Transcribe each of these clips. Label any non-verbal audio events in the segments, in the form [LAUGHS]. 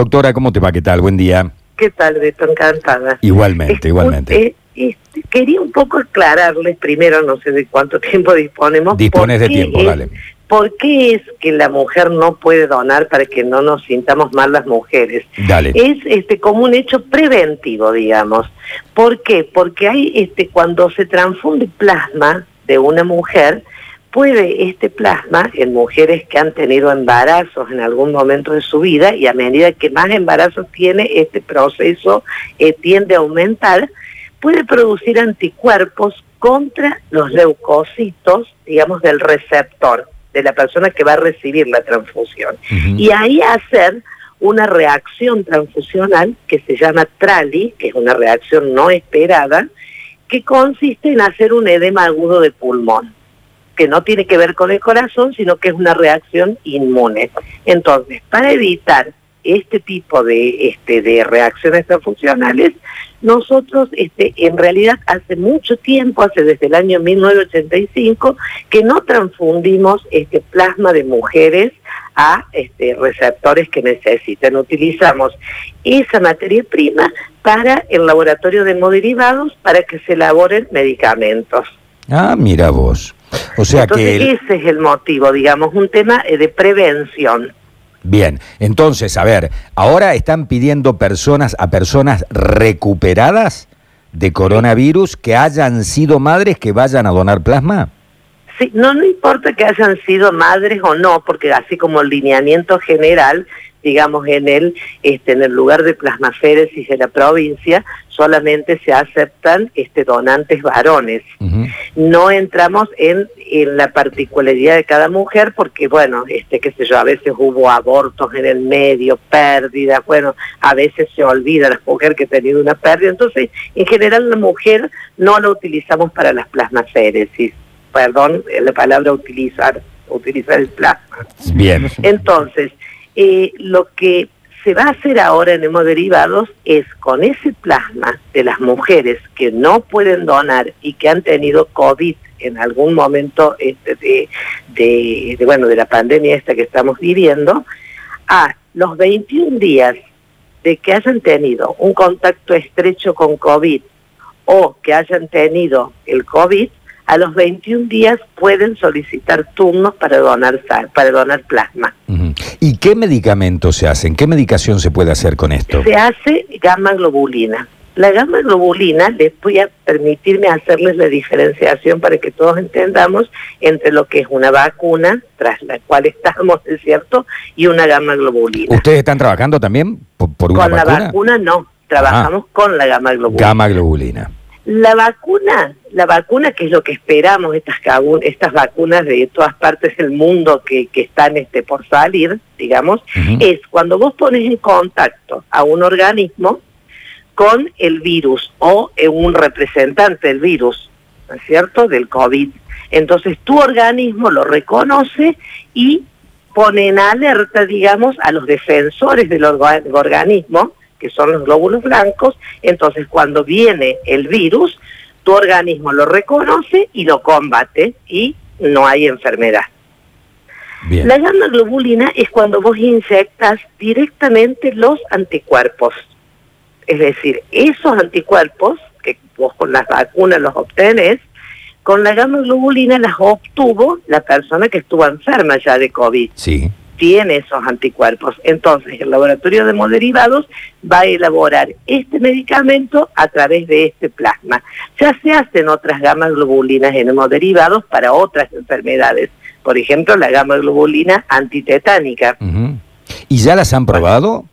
Doctora, ¿cómo te va? ¿Qué tal? Buen día. ¿Qué tal, Beto? Encantada. Igualmente, igualmente. Eh, este, quería un poco aclararles primero, no sé de cuánto [LAUGHS] tiempo disponemos. Dispones de tiempo, es- dale. ¿Por qué es que la mujer no puede donar para que no nos sintamos mal las mujeres? Dale. Es este como un hecho preventivo, digamos. ¿Por qué? Porque hay este cuando se transfunde plasma de una mujer, puede este plasma en mujeres que han tenido embarazos en algún momento de su vida y a medida que más embarazos tiene, este proceso eh, tiende a aumentar, puede producir anticuerpos contra los leucocitos, digamos, del receptor, de la persona que va a recibir la transfusión. Y ahí hacer una reacción transfusional que se llama TRALI, que es una reacción no esperada, que consiste en hacer un edema agudo de pulmón, que no tiene que ver con el corazón, sino que es una reacción inmune. Entonces, para evitar este tipo de, este, de reacciones transfusionales, nosotros este, en realidad hace mucho tiempo, hace desde el año 1985, que no transfundimos este plasma de mujeres a este, receptores que necesitan. Utilizamos esa materia prima para el laboratorio de hemoderivados para que se elaboren medicamentos. Ah, mira vos. O sea Entonces que... ese es el motivo, digamos, un tema eh, de prevención. Bien, entonces, a ver, ahora están pidiendo personas a personas recuperadas de coronavirus que hayan sido madres que vayan a donar plasma. Sí, no, no importa que hayan sido madres o no, porque así como el lineamiento general, digamos, en el, este, en el lugar de plasmaféresis de la provincia, solamente se aceptan este, donantes varones. No entramos en, en la particularidad de cada mujer porque, bueno, este, qué sé yo, a veces hubo abortos en el medio, pérdidas, bueno, a veces se olvida la mujer que ha tenido una pérdida. Entonces, en general la mujer no la utilizamos para las plasmaféresis. Perdón, eh, la palabra utilizar, utilizar el plasma. Bien. Entonces, eh, lo que se va a hacer ahora en hemoderivados es con ese plasma de las mujeres que no pueden donar y que han tenido COVID en algún momento este, de, de- de, bueno, de la pandemia esta que estamos viviendo, a los 21 días de que hayan tenido un contacto estrecho con COVID o que hayan tenido el COVID, a los 21 días pueden solicitar turnos para donar, para donar plasma. ¿Y qué medicamentos se hacen? ¿Qué medicación se puede hacer con esto? Se hace gamma globulina. La gamma globulina, les voy a permitirme hacerles la diferenciación para que todos entendamos entre lo que es una vacuna, tras la cual estamos, es cierto, y una gamma globulina. ¿Ustedes están trabajando también por, por una Con la vacuna? vacuna no, trabajamos con la gamma globulina. Gamma globulina. La vacuna, la vacuna que es lo que esperamos, estas, estas vacunas de todas partes del mundo que, que están este, por salir, digamos, es cuando vos pones en contacto a un organismo con el virus o eh, un representante del virus, ¿no es cierto?, del COVID. Entonces tu organismo lo reconoce y pone en alerta, digamos, a los defensores del orga- organismo, que son los glóbulos blancos. Entonces cuando viene el virus, tu organismo lo reconoce y lo combate y no hay enfermedad. Bien. La gamma globulina es cuando vos inyectas directamente los anticuerpos. Es decir, esos anticuerpos que vos con las vacunas los obtenés, con la gamma globulina las obtuvo la persona que estuvo enferma ya de COVID. Sí. Tiene esos anticuerpos. Entonces, el laboratorio de hemoderivados va a elaborar este medicamento a través de este plasma. Ya se hacen otras gamas globulinas en hemoderivados para otras enfermedades. Por ejemplo, la gamma globulina antitetánica. ¿Y ya las han probado?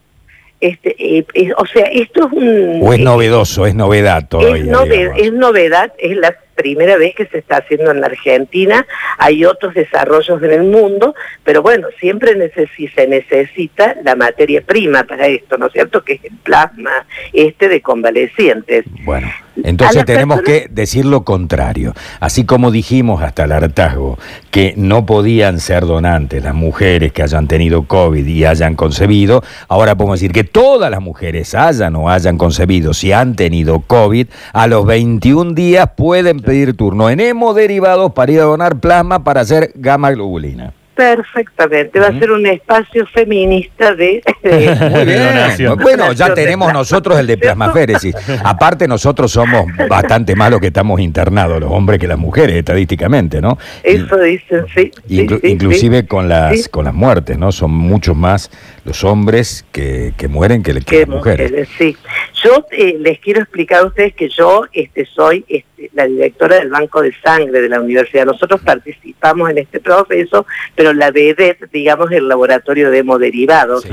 Este, eh, eh, o sea, esto es un... ¿O es novedoso, es novedad todavía? es, nove- digamos? es novedad, es la primera vez que se está haciendo en la Argentina, hay otros desarrollos en el mundo, pero bueno, siempre se necesita la materia prima para esto, ¿no es cierto? Que es el plasma este de convalecientes. Bueno, entonces tenemos que decir lo contrario. Así como dijimos hasta el hartazgo que no podían ser donantes las mujeres que hayan tenido COVID y hayan concebido, ahora podemos decir que todas las mujeres hayan o hayan concebido, si han tenido COVID, a los 21 días pueden pedir turno en hemoderivados para ir a donar plasma para hacer gamma globulina. Perfectamente, va a ser un espacio feminista de... [LAUGHS] Muy bien. Bueno, ya tenemos nosotros el de plasmaféresis. Aparte nosotros somos bastante más los que estamos internados, los hombres que las mujeres, estadísticamente, ¿no? Eso dicen, sí. inclusive con las con las muertes, ¿no? Son muchos más los hombres que, que mueren que, las mujeres. Sí. Yo eh, les quiero explicar a ustedes que yo este, soy este, la directora del Banco de Sangre de la universidad. Nosotros participamos en este proceso, pero la BEDET, digamos, el laboratorio de hemoderivados.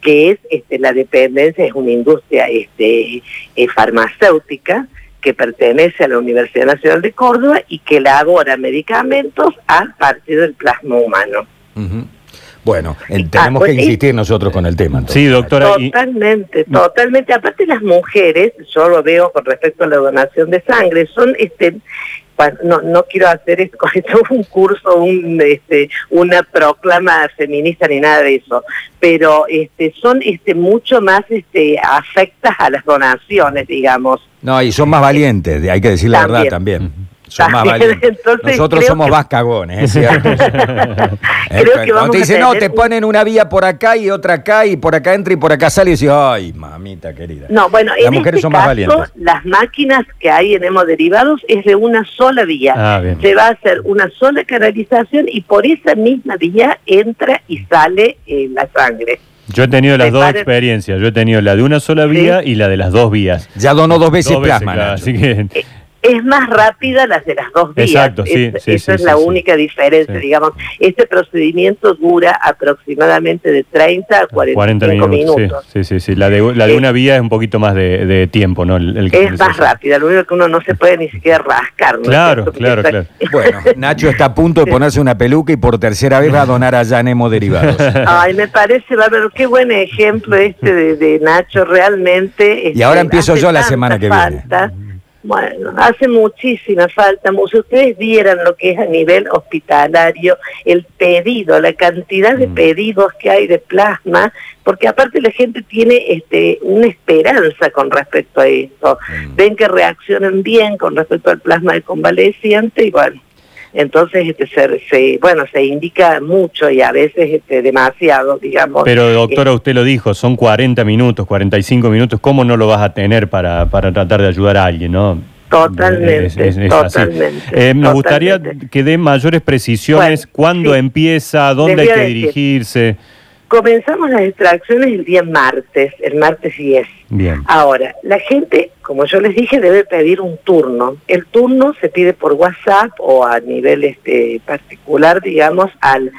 que es este, la dependencia, es una industria este, eh, farmacéutica que pertenece a la Universidad Nacional de Córdoba y que elabora medicamentos a partir del plasma humano. Bueno, tenemos ah, que pues, insistir nosotros con el tema. Sí, doctora. Totalmente, totalmente. Aparte las mujeres, yo lo veo con respecto a la donación de sangre, son este no, no quiero hacer esto, [LAUGHS] un curso, un, este, una proclama feminista ni nada de eso, pero este, son este, mucho más este, afectas a las donaciones, digamos. No, y son más valientes, hay que decir la verdad también. Nosotros somos más cagones, ¿es cierto? [LAUGHS] Te dicen, no, te ponen una vía por acá y otra acá, y por acá entra y por acá sale, y dices, ay, mamita querida. No, bueno, las mujeres este son más valientes. Las máquinas que hay en hemoderivados es de una sola vía. Ah, Se va a hacer una sola canalización y por esa misma vía entra y sale eh, la sangre. Yo he tenido las dos experiencias. Yo he tenido la de una sola vía y la de las dos vías. Ya donó dos veces plasma. así que... Es más rápida las de las dos vías. Exacto, sí, esa es la única diferencia, digamos. Este procedimiento dura aproximadamente de 30 a 45 minutos. Sí, sí, sí. La de, la de una vía es un poquito más de, tiempo, ¿no? es más rápida, lo único que uno no se puede ni siquiera rascar. ¿no? Claro, claro, claro. [LAUGHS] Bueno, Nacho está a punto de ponerse una peluca y por tercera vez va a donar a Janemo Derivados. [LAUGHS] Ay, me parece, va a ver, qué buen ejemplo este de, Nacho, realmente. y ahora este, empiezo yo la semana que viene. Bueno, hace muchísima falta. Si ustedes vieran lo que es a nivel hospitalario, el pedido, la cantidad de mm. pedidos que hay de plasma, porque aparte la gente tiene este, una esperanza con respecto a esto. Mm. Ven que reaccionan bien con respecto al plasma de convaleciente y bueno, entonces este, se, bueno se indica mucho y a veces este, demasiado digamos. Pero doctora usted lo dijo son 40 minutos 45 minutos. Cómo no lo vas a tener para, para tratar de ayudar a alguien no Totalmente, totalmente. Eh, me gustaría que dé mayores precisiones, cuándo empieza, dónde hay que dirigirse. Comenzamos las extracciones el día martes, el martes 10. Bien. Ahora, la gente, como yo les dije, debe pedir un turno. El turno se pide por WhatsApp o a nivel este particular, digamos, al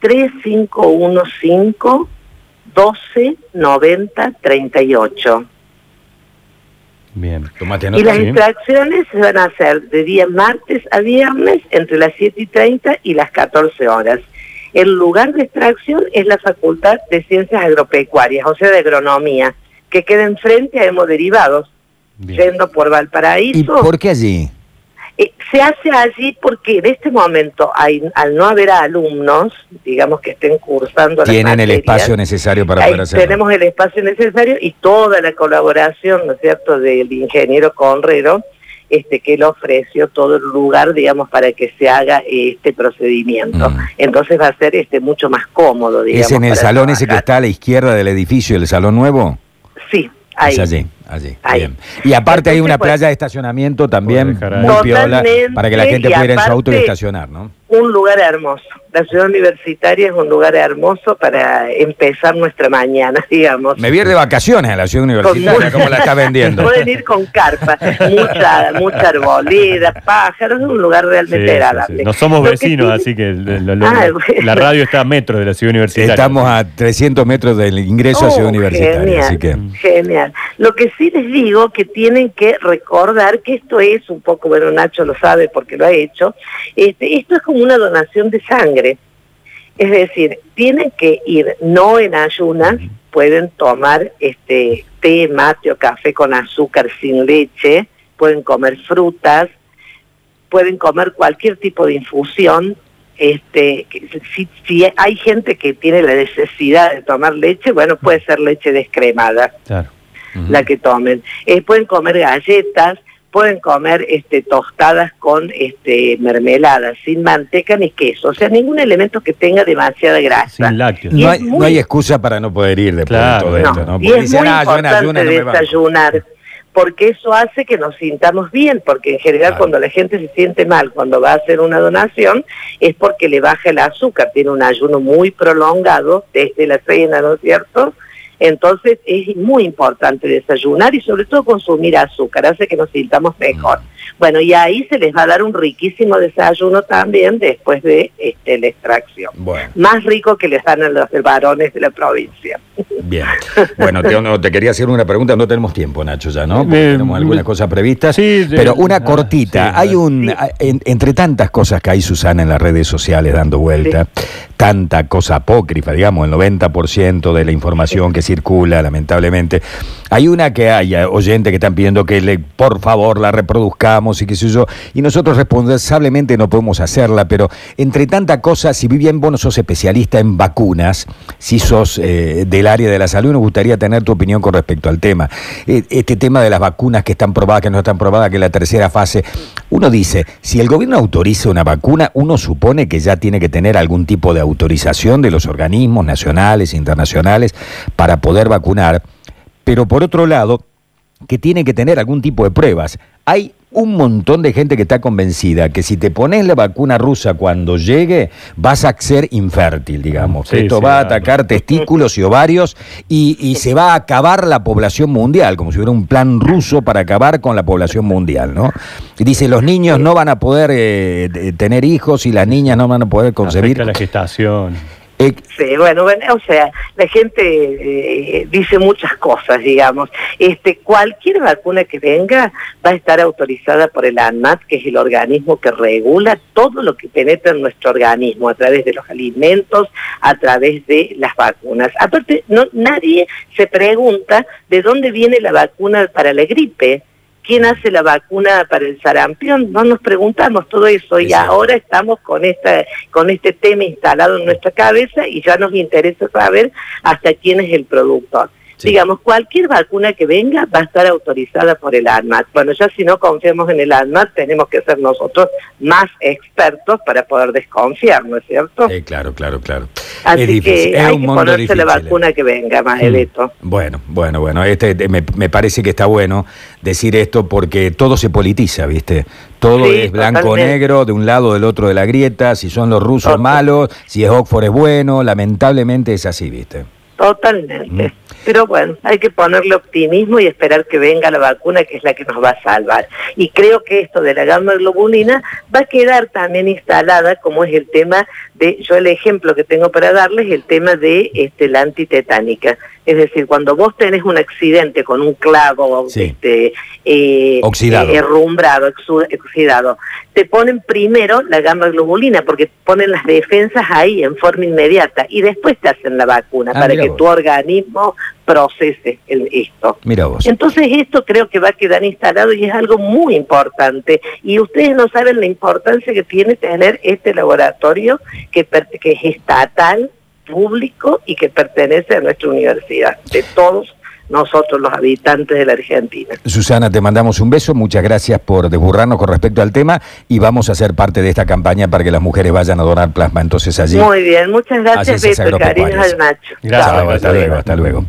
3515 12 90 38. Bien, Y las extracciones se van a hacer de día martes a viernes entre las 7 y 30 y las 14 horas. El lugar de extracción es la Facultad de Ciencias Agropecuarias, o sea, de Agronomía, que queda enfrente a Hemoderivados, yendo por Valparaíso. ¿Y por qué allí? Eh, se hace allí porque en este momento, hay, al no haber alumnos, digamos que estén cursando Tienen el espacio necesario para poder hacerlo. Tenemos el espacio necesario y toda la colaboración, ¿no es cierto?, del ingeniero Conrero, este, que él ofreció todo el lugar, digamos, para que se haga este procedimiento. Mm. Entonces va a ser este mucho más cómodo, digamos. ¿Es en el salón ese que está a la izquierda del edificio, el salón nuevo? Sí, ahí. Es allí. Allí, Bien. Y aparte hay una playa de estacionamiento también muy piola para que la gente pueda ir en su auto y estacionar, ¿no? Un lugar hermoso. La ciudad universitaria es un lugar hermoso para empezar nuestra mañana, [LAUGHS] digamos. Me viene de vacaciones a la ciudad universitaria, como la está vendiendo. [LAUGHS] Pueden ir con carpa, mucha, mucha arboleda, pájaros, es un lugar realmente agradable. no somos vecinos, así que ah, la radio está a metros de la ciudad universitaria. Estamos a 300 metros del ingreso a ciudad oh, universitaria. Genial, así que... genial. Lo que sí les digo que tienen que recordar que esto es un poco, bueno, Nacho lo sabe porque lo ha hecho, este, esto es como una donación de sangre. Es decir, tienen que ir no en ayunas, pueden tomar este té, mate o café con azúcar sin leche, pueden comer frutas, pueden comer cualquier tipo de infusión. Este, si, si hay gente que tiene la necesidad de tomar leche, bueno, puede ser leche descremada. Claro la que tomen. Eh, pueden comer galletas, pueden comer este, tostadas con este, mermelada, sin manteca ni queso, o sea, ningún elemento que tenga demasiada grasa. Sin lácteos. No hay, muy- no hay excusa para no poder ir después Claro. de todo No, esto, ¿no? y Porque es dicen, muy ah, yo en importante ayunas no me banco". desayunar, porque eso hace que nos sintamos bien, porque en general Claro. cuando la gente se siente mal cuando va a hacer una donación es porque le baja el azúcar, tiene un ayuno muy prolongado desde la cena, ¿no es cierto? Entonces es muy importante desayunar y sobre todo consumir azúcar, hace que nos sintamos mejor. Bueno, y ahí se les va a dar un riquísimo desayuno también después de este, la extracción. Bueno, Más rico que les dan a los varones de la provincia. bien. [LAUGHS] Bueno, te, no, te quería hacer una pregunta, no tenemos tiempo, Nacho, ya, ¿no? Porque Eh, tenemos algunas cosas previstas. Sí, pero una ah, cortita. sí, hay un, Sí. en- entre tantas cosas que hay, Susana, en las redes sociales dando vuelta, tanta cosa apócrifa, digamos, el 90% de la información que circula, lamentablemente. Hay una que hay eh, oyentes que están pidiendo que le, por favor la reproduzcamos y qué sé yo, y nosotros responsablemente no podemos hacerla, pero entre tanta cosa, si bien vos no sos especialista en vacunas, si sos eh, del área de la salud, nos gustaría tener tu opinión con respecto al tema. Eh, Este tema de las vacunas que están probadas, que no están probadas, que la tercera fase, uno dice, si el gobierno autoriza una vacuna, uno supone que ya tiene que tener algún tipo de autorización de los organismos nacionales, internacionales, para poder vacunar, pero por otro lado, que tiene que tener algún tipo de pruebas. Hay un montón de gente que está convencida que si te pones la vacuna rusa cuando llegue, vas a ser infértil, digamos. Sí, Esto sí, va a atacar testículos y ovarios y, y se va a acabar la población mundial, como si hubiera un plan ruso para acabar con la población mundial, ¿no? Y dice, los niños no van a poder eh, tener hijos y las niñas no van a poder concebir. Afecta la gestación. Eh, Sí, bueno, bueno, o sea, la gente eh, dice muchas cosas, digamos. Este, cualquier vacuna que venga va a estar autorizada por el ANMAT, que es el organismo que regula todo lo que penetra en nuestro organismo a través de los alimentos, a través de las vacunas. Aparte, no, nadie se pregunta de dónde viene la vacuna para la gripe. ¿Quién hace la vacuna para el sarampión? No nos preguntamos todo eso y ahora estamos con esta con este tema instalado en nuestra cabeza y ya nos interesa saber hasta quién es el productor. Sí. Digamos, cualquier vacuna que venga va a estar autorizada por el ANMAT. Bueno, ya si no confiamos en el ANMAT, tenemos que ser nosotros más expertos para poder desconfiar, ¿no es cierto? eh, claro, claro, claro. Así es difícil, que hay un que ponerse la difícil. vacuna que venga, Maeleto. Bueno, bueno, bueno, este eh, me, me parece que está bueno decir esto porque todo se politiza, ¿viste? Todo Sí, es blanco o totalmente. negro, de un lado o del otro de la grieta, si son los rusos Total. malos, si es Oxford es bueno, lamentablemente es así, ¿viste? Totalmente. Mm. Pero bueno, hay que ponerle optimismo y esperar que venga la vacuna que es la que nos va a salvar. Y creo que esto de la gamma globulina va a quedar también instalada como es el tema de, yo el ejemplo que tengo para darles es el tema de este, la antitetánica. Es decir, cuando vos tenés un accidente con un clavo Sí. este, eh, Oxidado. eh, herrumbrado, exu- oxidado, te ponen primero la gamma globulina porque ponen las defensas ahí en forma inmediata y después te hacen la vacuna Ah, para que vos. tu organismo procese el, esto. Mira vos. Entonces esto creo que va a quedar instalado y es algo muy importante. Y ustedes no saben la importancia que tiene tener este laboratorio que, que es estatal, público y que pertenece a nuestra universidad, de todos nosotros los habitantes de la Argentina. Susana, te mandamos un beso, muchas gracias por desburrarnos con respecto al tema y vamos a ser parte de esta campaña para que las mujeres vayan a donar plasma entonces allí. Muy bien, muchas gracias Beto, cariños agropecuarias. al Nacho. Gracias, Chao. Chao, hasta luego, hasta luego.